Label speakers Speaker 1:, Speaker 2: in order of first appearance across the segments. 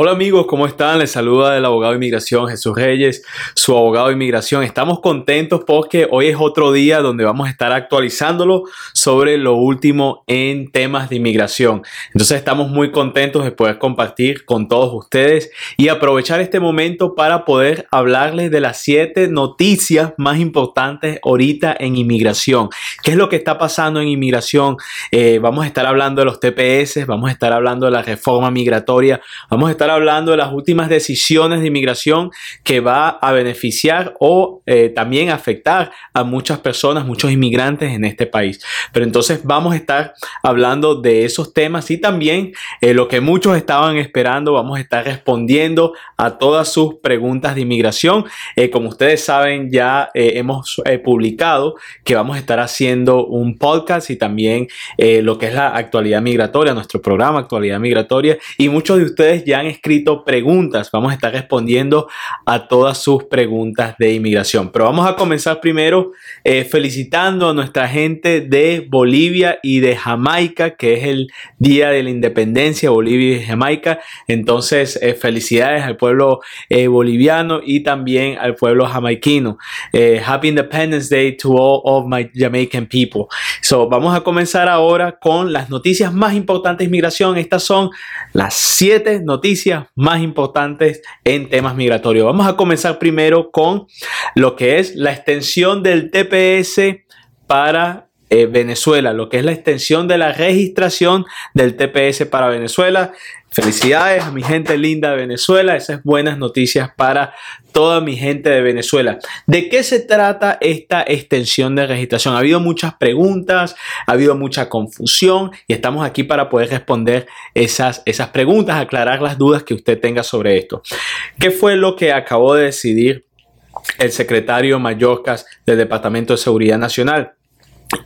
Speaker 1: Hola amigos, ¿cómo están? Les saluda el abogado de inmigración Jesús Reyes, su abogado de inmigración. Estamos contentos porque hoy es otro día donde vamos a estar actualizándolo sobre lo último en temas de inmigración. Entonces estamos muy contentos de poder compartir con todos ustedes y aprovechar este momento para poder hablarles de las siete noticias más importantes ahorita en inmigración. ¿Qué es lo que está pasando en inmigración? Eh, vamos a estar hablando de los TPS, vamos a estar hablando de la reforma migratoria, vamos a estar hablando de las últimas decisiones de inmigración que va a beneficiar o eh, también afectar a muchas personas, muchos inmigrantes en este país. Pero entonces vamos a estar hablando de esos temas y también eh, lo que muchos estaban esperando, vamos a estar respondiendo a todas sus preguntas de inmigración. Eh, como ustedes saben, ya hemos publicado que vamos a estar haciendo un podcast y también lo que es la actualidad migratoria, nuestro programa actualidad migratoria y muchos de ustedes ya han escrito preguntas. Vamos a estar respondiendo a todas sus preguntas de inmigración. Pero vamos a comenzar primero eh, felicitando a nuestra gente de Bolivia y de Jamaica, que es el Día de la Independencia, Bolivia y Jamaica. Entonces, eh, felicidades al pueblo eh, boliviano y también al pueblo jamaiquino. happy Independence Day to all of my Jamaican people. So, vamos a comenzar ahora con las noticias más importantes de inmigración. Estas son las siete noticias más importantes en temas migratorios. Vamos a comenzar primero con lo que es la extensión del TPS para eh, Venezuela, lo que es la extensión de la registración del TPS para Venezuela. Felicidades a mi gente linda de Venezuela, esas buenas noticias para toda mi gente de Venezuela. ¿De qué se trata esta extensión de registración? Ha habido muchas preguntas, ha habido mucha confusión y estamos aquí para poder responder esas, esas preguntas, aclarar las dudas que usted tenga sobre esto. ¿Qué fue lo que acabó de decidir el secretario Mallorcas del Departamento de Seguridad Nacional?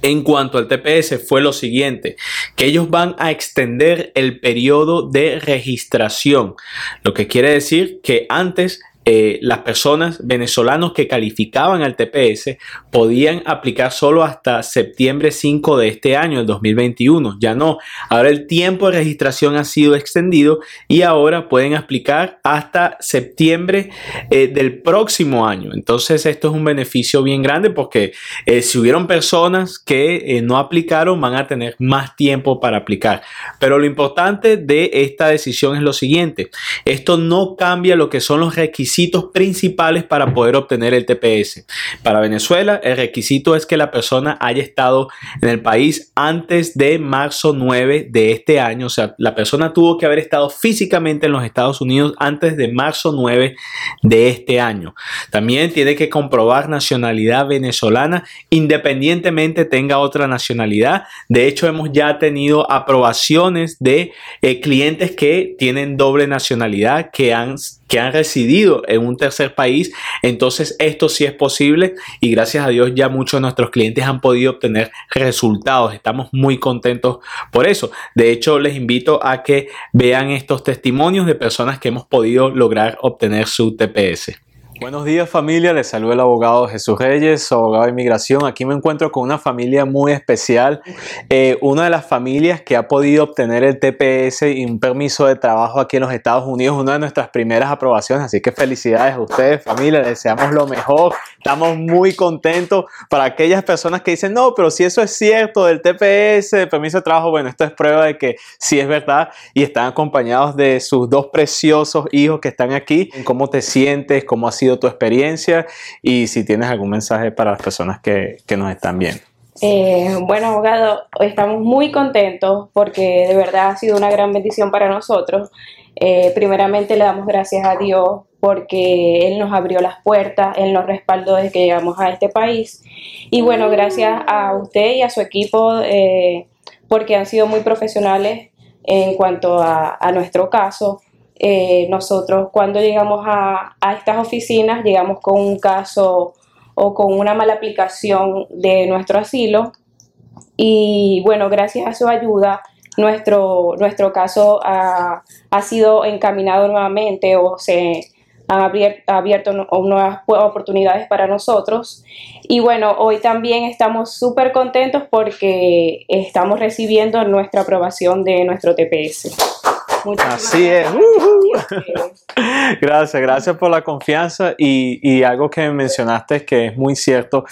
Speaker 1: En cuanto al TPS fue lo siguiente, que ellos van a extender el periodo de registración, lo que quiere decir que antes eh, las personas venezolanos que calificaban al TPS podían aplicar solo hasta septiembre 5 de este año, el 2021. Ya no. Ahora el tiempo de registración ha sido extendido y ahora pueden aplicar hasta septiembre eh, del próximo año. Entonces esto es un beneficio bien grande porque eh, si hubieron personas que no aplicaron van a tener más tiempo para aplicar. Pero lo importante de esta decisión es lo siguiente. Esto no cambia lo que son los requisitos requisitos principales para poder obtener el TPS. Para Venezuela, el requisito es que la persona haya estado en el país antes de marzo 9 de este año. O sea, la persona tuvo que haber estado físicamente en los Estados Unidos antes de marzo 9 de este año. También tiene que comprobar nacionalidad venezolana independientemente tenga otra nacionalidad. De hecho, hemos ya tenido aprobaciones de eh, clientes que tienen doble nacionalidad, que han que han residido en un tercer país. Entonces esto sí es posible y gracias a Dios ya muchos de nuestros clientes han podido obtener resultados. Estamos muy contentos por eso. De hecho, les invito a que vean estos testimonios de personas que hemos podido lograr obtener su TPS. Buenos días familia, les saluda el abogado Jesús Reyes, abogado de inmigración. Aquí me encuentro con una familia muy especial, eh, una de las familias que ha podido obtener el TPS y un permiso de trabajo aquí en los Estados Unidos, una de nuestras primeras aprobaciones, así que felicidades a ustedes familia, les deseamos lo mejor, estamos muy contentos. Para aquellas personas que dicen, no, pero si eso es cierto del TPS, el permiso de trabajo, bueno, esto es prueba de que sí es verdad. Y están acompañados de sus dos preciosos hijos que están aquí, cómo te sientes, cómo ha sido tu experiencia y si tienes algún mensaje para las personas que, que nos están viendo.
Speaker 2: Eh, bueno, abogado, estamos muy contentos porque de verdad ha sido una gran bendición para nosotros. Eh, primeramente le damos gracias a Dios porque Él nos abrió las puertas, Él nos respaldó desde que llegamos a este país. Y bueno, gracias a usted y a su equipo eh, porque han sido muy profesionales en cuanto a, a nuestro caso. Eh, nosotros cuando llegamos a, estas oficinas llegamos con un caso o con una mala aplicación de nuestro asilo y bueno, gracias a su ayuda nuestro, nuestro caso ha, sido encaminado nuevamente o se han abierto, abierto nuevas oportunidades para nosotros. Y bueno, hoy también estamos súper contentos porque estamos recibiendo nuestra aprobación de nuestro TPS.
Speaker 1: Así es. Gracias, gracias por la confianza y, y, algo que mencionaste que es muy cierto.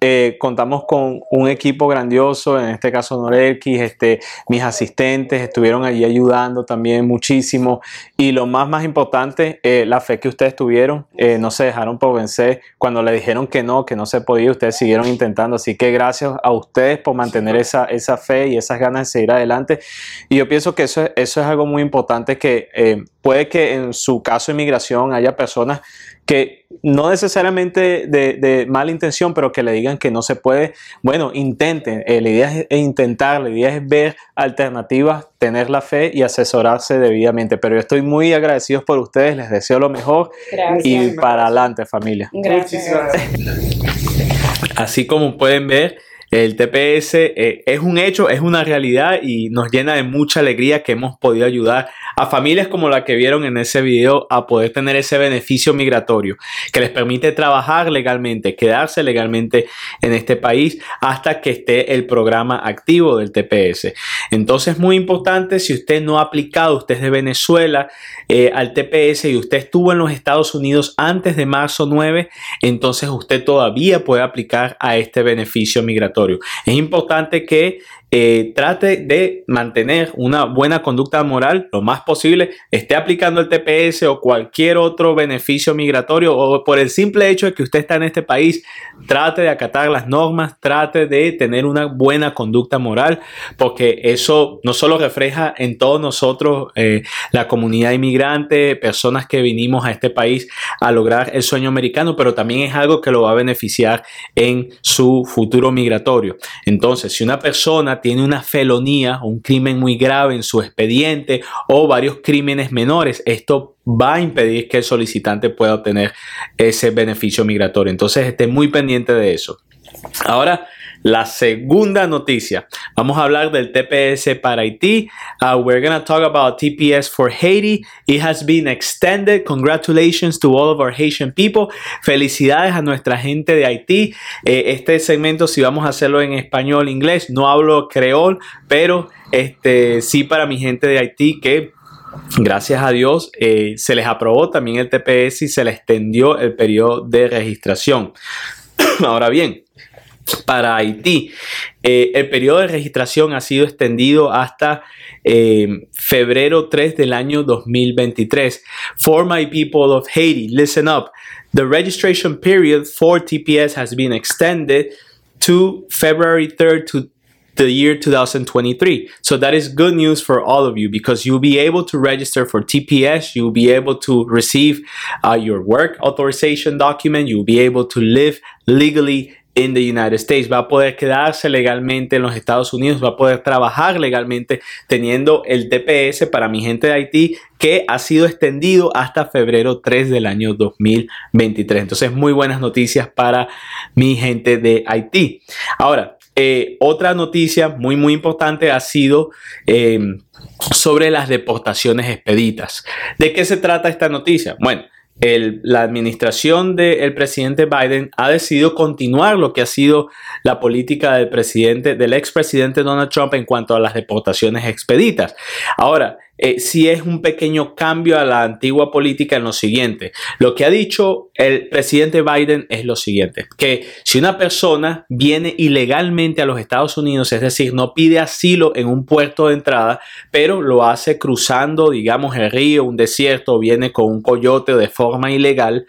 Speaker 1: Eh, contamos con un equipo grandioso, en este caso Norelkis, este, mis asistentes estuvieron allí ayudando también muchísimo. Y lo más más importante, eh, la fe que ustedes tuvieron, eh, no se dejaron por vencer. Cuando le dijeron que no, que no se podía, ustedes siguieron intentando, así que gracias a ustedes por mantener esa, esa fe y esas ganas de seguir adelante. Y yo pienso que eso, eso es algo muy importante que puede que en su caso de inmigración haya personas que no necesariamente de, mala intención, pero que le digan que no se puede, bueno, intenten. Eh, la idea es intentar, la idea es ver alternativas, tener la fe y asesorarse debidamente. Pero yo estoy muy agradecido por ustedes, les deseo lo mejor y para adelante familia.
Speaker 2: Gracias.
Speaker 1: Así como pueden ver, el TPS eh, es un hecho, es una realidad y nos llena de mucha alegría que hemos podido ayudar a familias como la que vieron en ese video a poder tener ese beneficio migratorio que les permite trabajar legalmente, quedarse legalmente en este país hasta que esté el programa activo del TPS. Entonces, muy importante, si usted no ha aplicado, usted es de Venezuela eh, al TPS y usted estuvo en los Estados Unidos antes de marzo 9, entonces usted todavía puede aplicar a este beneficio migratorio. Es importante que eh, trate de mantener una buena conducta moral lo más posible, esté aplicando el TPS o cualquier otro beneficio migratorio o por el simple hecho de que usted está en este país, trate de acatar las normas, trate de tener una buena conducta moral, porque eso no solo refleja en todos nosotros, eh, la comunidad inmigrante, personas que vinimos a este país a lograr el sueño americano, pero también es algo que lo va a beneficiar en su futuro migratorio. Entonces, si una persona tiene una felonía, un crimen muy grave en su expediente o varios crímenes menores, esto va a impedir que el solicitante pueda obtener ese beneficio migratorio. Entonces, esté muy pendiente de eso. Ahora, la segunda noticia. Vamos a hablar del TPS para Haití. Uh, we're going to talk about TPS for Haiti. It has been extended. Congratulations to all of our Haitian people. Felicidades a nuestra gente de Haití. Eh, este segmento, si vamos a hacerlo en español, inglés, no hablo creol, pero este, sí para mi gente de Haití que gracias a Dios, eh, se les aprobó también el TPS y se les extendió el periodo de registración. Ahora bien, para Haití. Eh, el periodo de registración ha sido extendido hasta eh, febrero 3 del año 2023. For my people of Haiti, listen up. The registration period for TPS has been extended to February 3rd to the year 2023. So that is good news for all of you because you'll be able to register for TPS. You'll be able to receive uh, your work authorization document. You'll be able to live legally in the United States, va a poder quedarse legalmente en los Estados Unidos, va a poder trabajar legalmente teniendo el TPS para mi gente de Haití que ha sido extendido hasta febrero 3 del año 2023. Entonces, muy buenas noticias para mi gente de Haití. Ahora, eh, otra noticia muy, muy importante ha sido em, sobre las deportaciones expeditas. ¿De qué se trata esta noticia? Bueno, la administración del presidente Biden ha decidido continuar lo que ha sido la política del presidente, del expresidente Donald Trump en cuanto a las deportaciones expeditas. Ahora, eh, si es un pequeño cambio a la antigua política en lo siguiente. Lo que ha dicho el presidente Biden es lo siguiente, que si una persona viene ilegalmente a los Estados Unidos, es decir, no pide asilo en un puerto de entrada, pero lo hace cruzando, digamos, el río, un desierto, viene con un coyote de forma ilegal,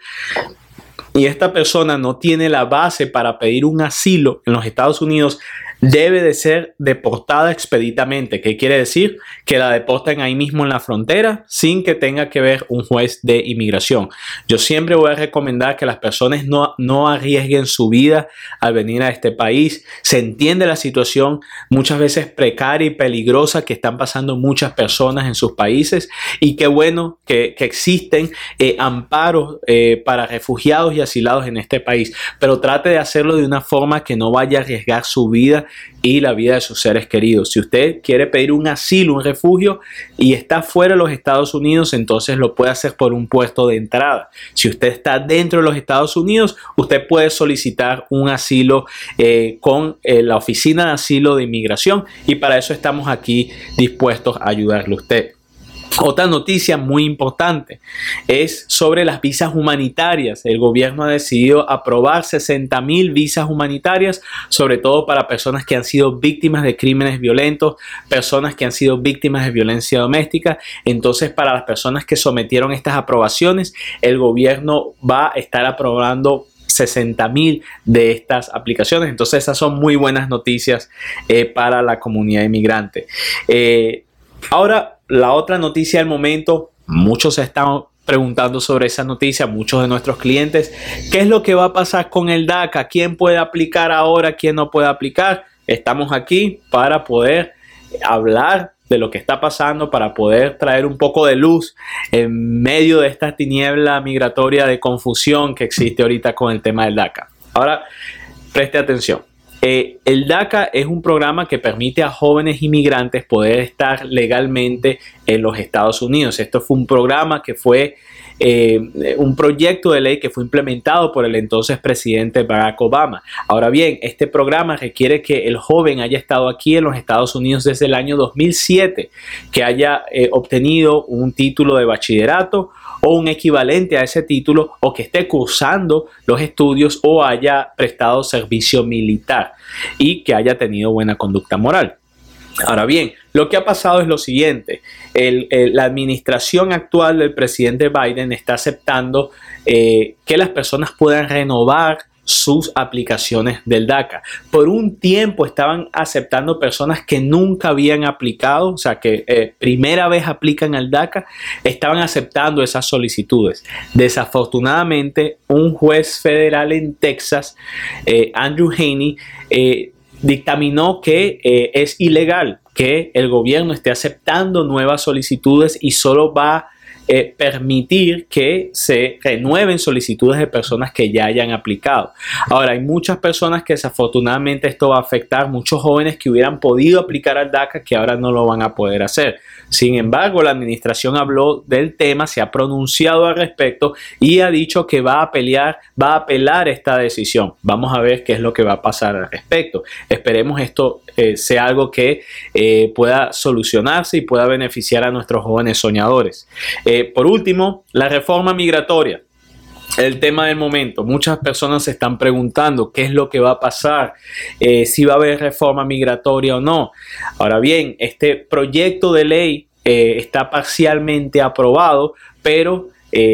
Speaker 1: y esta persona no tiene la base para pedir un asilo en los Estados Unidos, debe de ser deportada expeditamente. ¿Qué quiere decir? Que la deporten ahí mismo en la frontera sin que tenga que ver un juez de inmigración. Yo siempre voy a recomendar que las personas no, no arriesguen su vida al venir a este país. Se entiende la situación muchas veces precaria y peligrosa que están pasando muchas personas en sus países y qué bueno que, existen eh, amparos eh, para refugiados y asilados en este país. Pero trate de hacerlo de una forma que no vaya a arriesgar su vida y la vida de sus seres queridos. Si usted quiere pedir un asilo, un refugio y está fuera de los Estados Unidos, entonces lo puede hacer por un puesto de entrada. Si usted está dentro de los Estados Unidos, usted puede solicitar un asilo eh, con eh, la Oficina de Asilo de Inmigración y para eso estamos aquí dispuestos a ayudarle a usted. Otra noticia muy importante es sobre las visas humanitarias. El gobierno ha decidido aprobar 60 mil visas humanitarias, sobre todo para personas que han sido víctimas de crímenes violentos, personas que han sido víctimas de violencia doméstica. Entonces, para las personas que sometieron estas aprobaciones, el gobierno va a estar aprobando 60 mil de estas aplicaciones. Entonces, esas son muy buenas noticias eh, para la comunidad inmigrante. Eh, ahora, la otra noticia del momento, muchos están preguntando sobre esa noticia, muchos de nuestros clientes, ¿qué es lo que va a pasar con el DACA? ¿Quién puede aplicar ahora? ¿Quién no puede aplicar? Estamos aquí para poder hablar de lo que está pasando, para poder traer un poco de luz en medio de esta tiniebla migratoria de confusión que existe ahorita con el tema del DACA. Ahora, preste atención. Eh, el DACA es un programa que permite a jóvenes inmigrantes poder estar legalmente en los Estados Unidos. Esto fue un programa que fue eh, un proyecto de ley que fue implementado por el entonces presidente Barack Obama. Ahora bien, este programa requiere que el joven haya estado aquí en los Estados Unidos desde el año 2007, que haya eh, obtenido un título de bachillerato o un equivalente a ese título o que esté cursando los estudios o haya prestado servicio militar y que haya tenido buena conducta moral. Ahora bien, lo que ha pasado es lo siguiente, la administración actual del presidente Biden está aceptando eh, que las personas puedan renovar sus aplicaciones del DACA. Por un tiempo estaban aceptando personas que nunca habían aplicado, o sea, que eh, primera vez aplican al DACA, estaban aceptando esas solicitudes. Desafortunadamente, un juez federal en Texas, eh, Andrew Haney, eh, dictaminó que es ilegal que el gobierno esté aceptando nuevas solicitudes y solo va eh, permitir que se renueven solicitudes de personas que ya hayan aplicado. Ahora, hay muchas personas que desafortunadamente esto va a afectar, muchos jóvenes que hubieran podido aplicar al DACA que ahora no lo van a poder hacer. Sin embargo, la administración habló del tema, se ha pronunciado al respecto y ha dicho que va a pelear, va a apelar esta decisión. Vamos a ver qué es lo que va a pasar al respecto. Esperemos esto eh, sea algo que eh, pueda solucionarse y pueda beneficiar a nuestros jóvenes soñadores. Por último, la reforma migratoria el tema del momento. Muchas personas se están preguntando qué es lo que va a pasar, si va a haber reforma migratoria o no. Ahora bien, este proyecto de ley está parcialmente aprobado, pero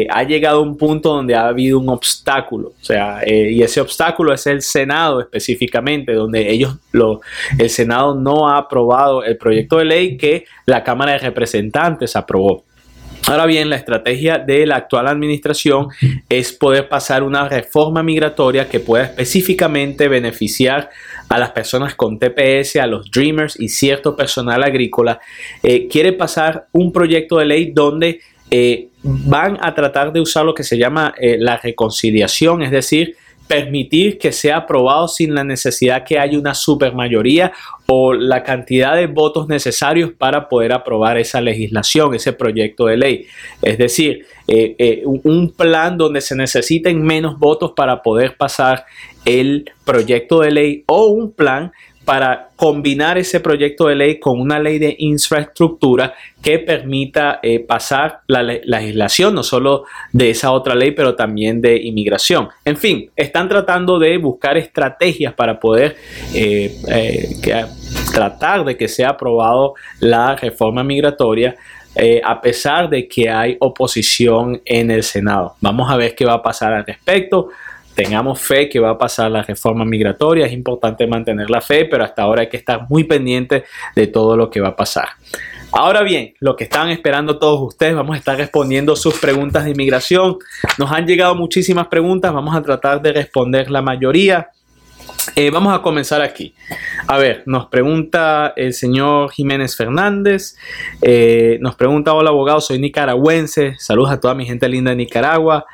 Speaker 1: ha llegado a un punto donde ha habido un obstáculo. O sea, y ese obstáculo es el Senado específicamente, donde ellos, lo, el Senado no ha aprobado el proyecto de ley que la Cámara de Representantes aprobó. Ahora bien, la estrategia de la actual administración es poder pasar una reforma migratoria que pueda específicamente beneficiar a las personas con TPS, a los Dreamers y cierto personal agrícola. Eh, quiere pasar un proyecto de ley donde eh, van a tratar de usar lo que se llama eh, la reconciliación, es decir, permitir que sea aprobado sin la necesidad que haya una supermayoría o la cantidad de votos necesarios para poder aprobar esa legislación, ese proyecto de ley. Es decir, eh, eh, un plan donde se necesiten menos votos para poder pasar el proyecto de ley o un plan para combinar ese proyecto de ley con una ley de infraestructura que permita eh, pasar la legislación, no solo de esa otra ley, pero también de inmigración. En fin, están tratando de buscar estrategias para poder eh, eh, tratar de que sea aprobado la reforma migratoria. a pesar de que hay oposición en el Senado. Vamos a ver qué va a pasar al respecto tengamos fe que va a pasar la reforma migratoria. Es importante mantener la fe, pero hasta ahora hay que estar muy pendiente de todo lo que va a pasar. Ahora bien, lo que están esperando todos ustedes, vamos a estar respondiendo sus preguntas de inmigración. Nos han llegado muchísimas preguntas, vamos a tratar de responder la mayoría. Eh, vamos a comenzar aquí. A ver, nos pregunta el señor Jiménez Fernández. Eh, nos pregunta, hola abogado, soy nicaragüense. Saludos a toda mi gente linda de Nicaragua.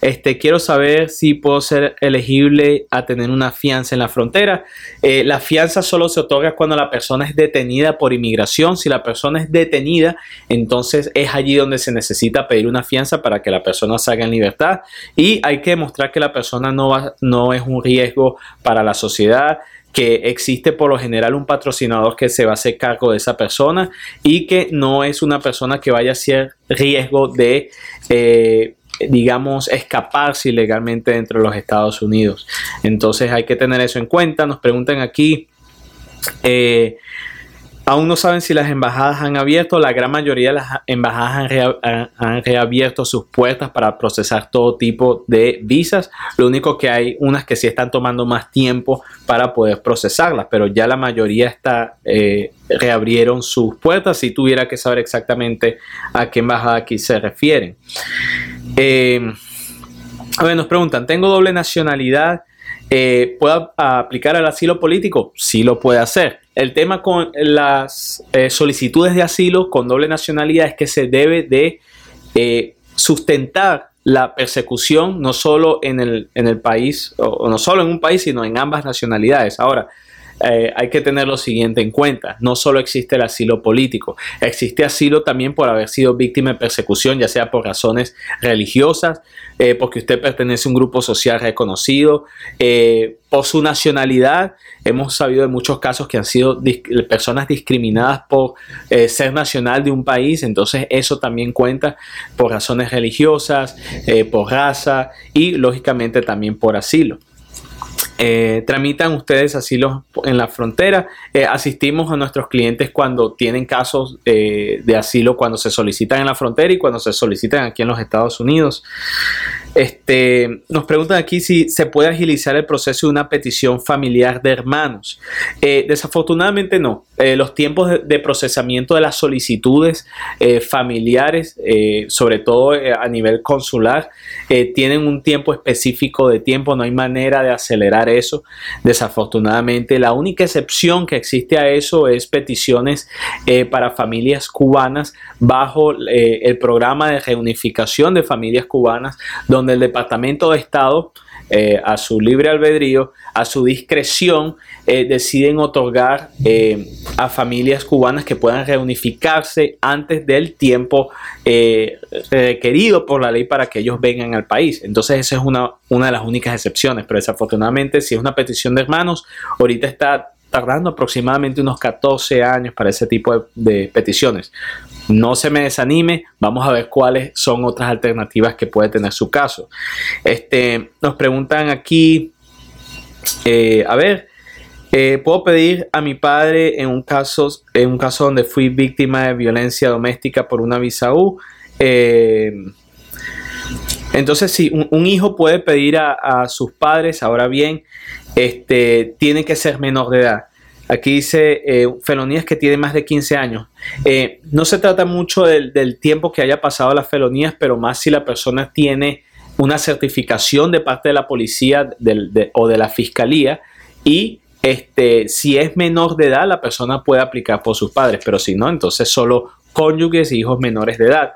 Speaker 1: Este, quiero saber si puedo ser elegible a tener una fianza en la frontera. Eh, la fianza solo se otorga cuando la persona es detenida por inmigración. Si la persona es detenida, entonces es allí donde se necesita pedir una fianza para que la persona salga en libertad. Y hay que demostrar que la persona no, va, no es un riesgo para la sociedad que existe por lo general un patrocinador que se va a hacer cargo de esa persona y que no es una persona que vaya a ser riesgo de... Eh, digamos, escaparse ilegalmente dentro de los Estados Unidos. Entonces hay que tener eso en cuenta. Nos preguntan aquí, eh, Aún no saben si las embajadas han abierto, la gran mayoría de las embajadas han, reabierto sus puertas para procesar todo tipo de visas. Lo único que hay unas que sí están tomando más tiempo para poder procesarlas, pero ya la mayoría está, eh, reabrieron sus puertas. Si tuviera que saber exactamente a qué embajada aquí se refieren. Eh, a ver, nos preguntan, ¿tengo doble nacionalidad? Eh, ¿Puedo aplicar al asilo político? Sí lo puede hacer. El tema con las eh, solicitudes de asilo con doble nacionalidad es que se debe de eh, sustentar la persecución no solo en el, en el país, o, no solo en un país, sino en ambas nacionalidades. Ahora, eh, hay que tener lo siguiente en cuenta. No solo existe el asilo político, existe asilo también por haber sido víctima de persecución, ya sea por razones religiosas, eh, porque usted pertenece a un grupo social reconocido, eh, por su nacionalidad. Hemos sabido de muchos casos que han sido personas discriminadas por ser nacional de un país, entonces eso también cuenta por razones religiosas, por raza y lógicamente también por asilo. Eh, tramitan ustedes asilo en la frontera. Eh, asistimos a nuestros clientes cuando tienen casos eh, de asilo, cuando se solicitan en la frontera y cuando se solicitan aquí en los Estados Unidos. Este, nos preguntan aquí si se puede agilizar el proceso de una petición familiar de hermanos. desafortunadamente no. los tiempos de, procesamiento de las solicitudes familiares, sobre todo a nivel consular, tienen un tiempo específico de tiempo. No hay manera de acelerar eso. Desafortunadamente, la única excepción que existe a eso es peticiones eh, para familias cubanas bajo eh, el programa de reunificación de familias cubanas, donde el Departamento de Estado eh, a su libre albedrío, a su discreción, eh, deciden otorgar eh, a familias cubanas que puedan reunificarse antes del tiempo requerido por la ley para que ellos vengan al país. Entonces esa es una, una de las únicas excepciones, pero desafortunadamente si es una petición de hermanos, ahorita está tardando aproximadamente unos 14 años para ese tipo de peticiones. No se me desanime, vamos a ver cuáles son otras alternativas que puede tener su caso. Este, nos preguntan aquí, eh, a ver, eh, puedo pedir a mi padre en un caso, en un caso donde fui víctima de violencia doméstica por una visa U. Eh, entonces, sí, un, hijo puede pedir a, a, sus padres, ahora bien, este, tiene que ser menor de edad. Aquí dice eh, felonías que tienen más de 15 años. Eh, no se trata mucho del, tiempo que haya pasado las felonías, pero más si la persona tiene una certificación de parte de la policía o de la fiscalía y este, si es menor de edad, la persona puede aplicar por sus padres, pero si no, entonces solo cónyuges y hijos menores de edad.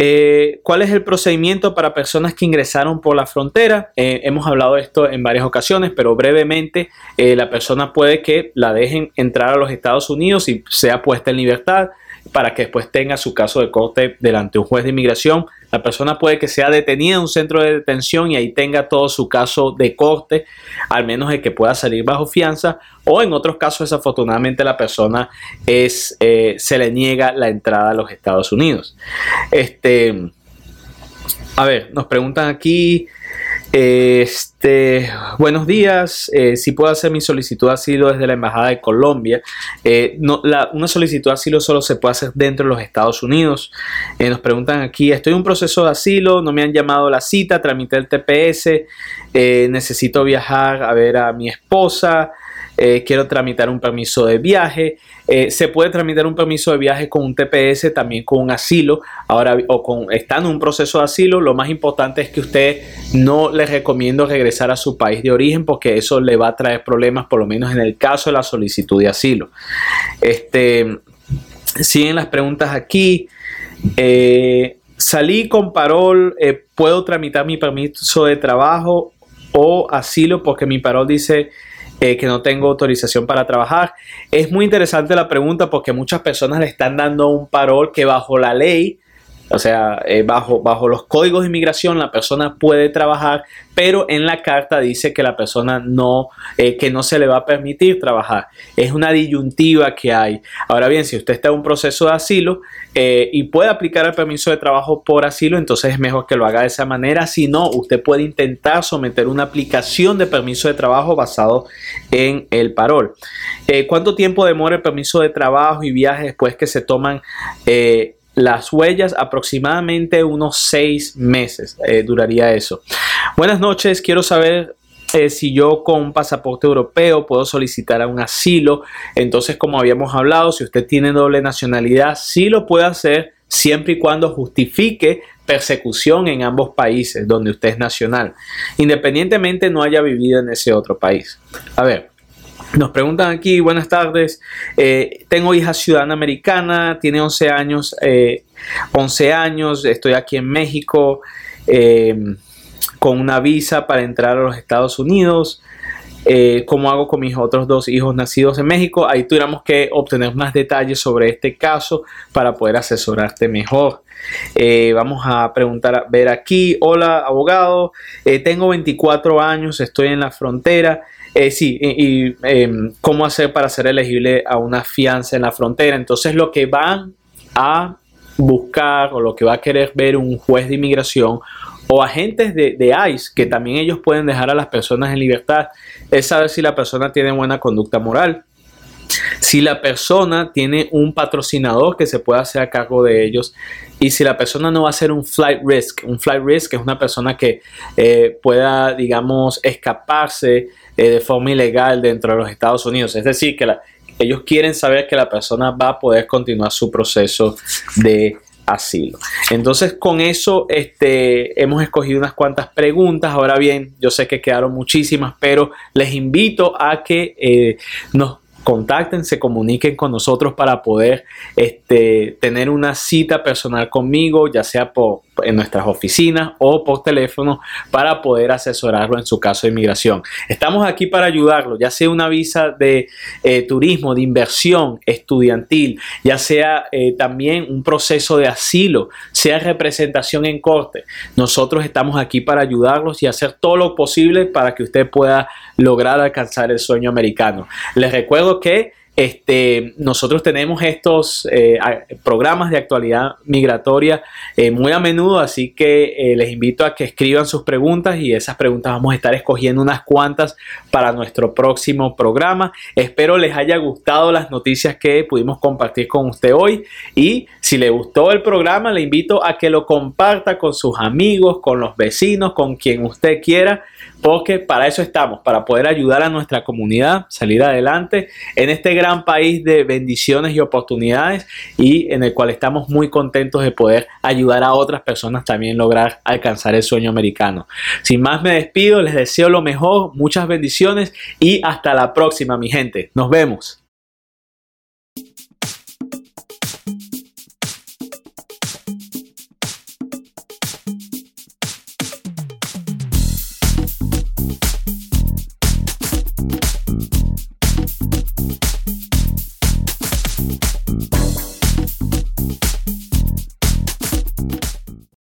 Speaker 1: Eh, ¿Cuál es el procedimiento para personas que ingresaron por la frontera? Eh, hemos hablado de esto en varias ocasiones, pero brevemente eh, la persona puede que la dejen entrar a los Estados Unidos y sea puesta en libertad para que después tenga su caso de corte delante de un juez de inmigración. La persona puede que sea detenida en un centro de detención y ahí tenga todo su caso de corte, al menos de que pueda salir bajo fianza, o en otros casos desafortunadamente la persona es, eh, se le niega la entrada a los Estados Unidos. Este, a ver, nos preguntan aquí este, buenos días. Eh, si puedo hacer mi solicitud de asilo desde la Embajada de Colombia. Eh, no, una solicitud de asilo solo se puede hacer dentro de los Estados Unidos. Eh, nos preguntan aquí, estoy en un proceso de asilo, no me han llamado la cita, tramité el TPS, necesito viajar a ver a mi esposa. Eh, quiero tramitar un permiso de viaje. Eh, se puede tramitar un permiso de viaje con un TPS, también con un asilo. Ahora, o con estando en un proceso de asilo, lo más importante es que usted no le recomiendo regresar a su país de origen porque eso le va a traer problemas, por lo menos en el caso de la solicitud de asilo. Este, siguen las preguntas aquí. Eh, salí con parol, puedo tramitar mi permiso de trabajo o asilo porque mi parol dice eh, que no tengo autorización para trabajar. Es muy interesante la pregunta porque muchas personas le están dando un parol que bajo la ley O sea, eh, bajo, bajo los códigos de inmigración la persona puede trabajar, pero en la carta dice que la persona no, eh, que no se le va a permitir trabajar. Es una disyuntiva que hay. Ahora bien, si usted está en un proceso de asilo eh, y puede aplicar el permiso de trabajo por asilo, entonces es mejor que lo haga de esa manera. Si no, usted puede intentar someter una aplicación de permiso de trabajo basado en el parol. ¿Cuánto tiempo demora el permiso de trabajo y viaje después que se toman las huellas aproximadamente unos seis meses eh, duraría eso. Buenas noches, quiero saber eh, si yo con pasaporte europeo puedo solicitar un asilo. Entonces, como habíamos hablado, si usted tiene doble nacionalidad, sí lo puede hacer siempre y cuando justifique persecución en ambos países donde usted es nacional, independientemente no haya vivido en ese otro país. A ver, nos preguntan aquí, buenas tardes, eh, tengo hija ciudadana americana, tiene 11 años, 11 eh, años, estoy aquí en México eh, con una visa para entrar a los Estados Unidos. ¿Cómo hago con mis otros dos hijos nacidos en México? Ahí tuviéramos que obtener más detalles sobre este caso para poder asesorarte mejor. Vamos a preguntar, a ver aquí, hola abogado, tengo 24 años, estoy en la frontera. Eh, sí, y, em, cómo hacer para ser elegible a una fianza en la frontera. Entonces lo que van a buscar o lo que va a querer ver un juez de inmigración o agentes de, de, ICE, que también ellos pueden dejar a las personas en libertad, es saber si la persona tiene buena conducta moral, si la persona tiene un patrocinador que se pueda hacer a cargo de ellos y si la persona no va a ser un flight risk. Un flight risk es una persona que eh, pueda, digamos, escaparse eh, de forma ilegal dentro de los Estados Unidos. Es decir, que ellos quieren saber que la persona va a poder continuar su proceso de asilo. Entonces, con eso este, hemos escogido unas cuantas preguntas. Ahora bien, yo sé que quedaron muchísimas, pero les invito a que eh, nos contacten, se comuniquen con nosotros para poder este, tener una cita personal conmigo, ya sea por, en nuestras oficinas o por teléfono para poder asesorarlo en su caso de inmigración. Estamos aquí para ayudarlo, ya sea una visa de eh, turismo, de inversión estudiantil, ya sea eh, también un proceso de asilo, sea representación en corte. Nosotros estamos aquí para ayudarlos y hacer todo lo posible para que usted pueda lograr alcanzar el sueño americano. Les recuerdo que este, nosotros tenemos estos eh, programas de actualidad migratoria eh, muy a menudo, así que eh, les invito a que escriban sus preguntas y esas preguntas vamos a estar escogiendo unas cuantas para nuestro próximo programa. Espero les haya gustado las noticias que pudimos compartir con usted hoy y si le gustó el programa le invito a que lo comparta con sus amigos, con los vecinos, con quien usted quiera porque para eso estamos, para poder ayudar a nuestra comunidad, salir adelante en este gran país de bendiciones y oportunidades y en el cual estamos muy contentos de poder ayudar a otras personas también lograr alcanzar el sueño americano. Sin más me despido, les deseo lo mejor, muchas bendiciones y hasta la próxima mi gente. Nos vemos.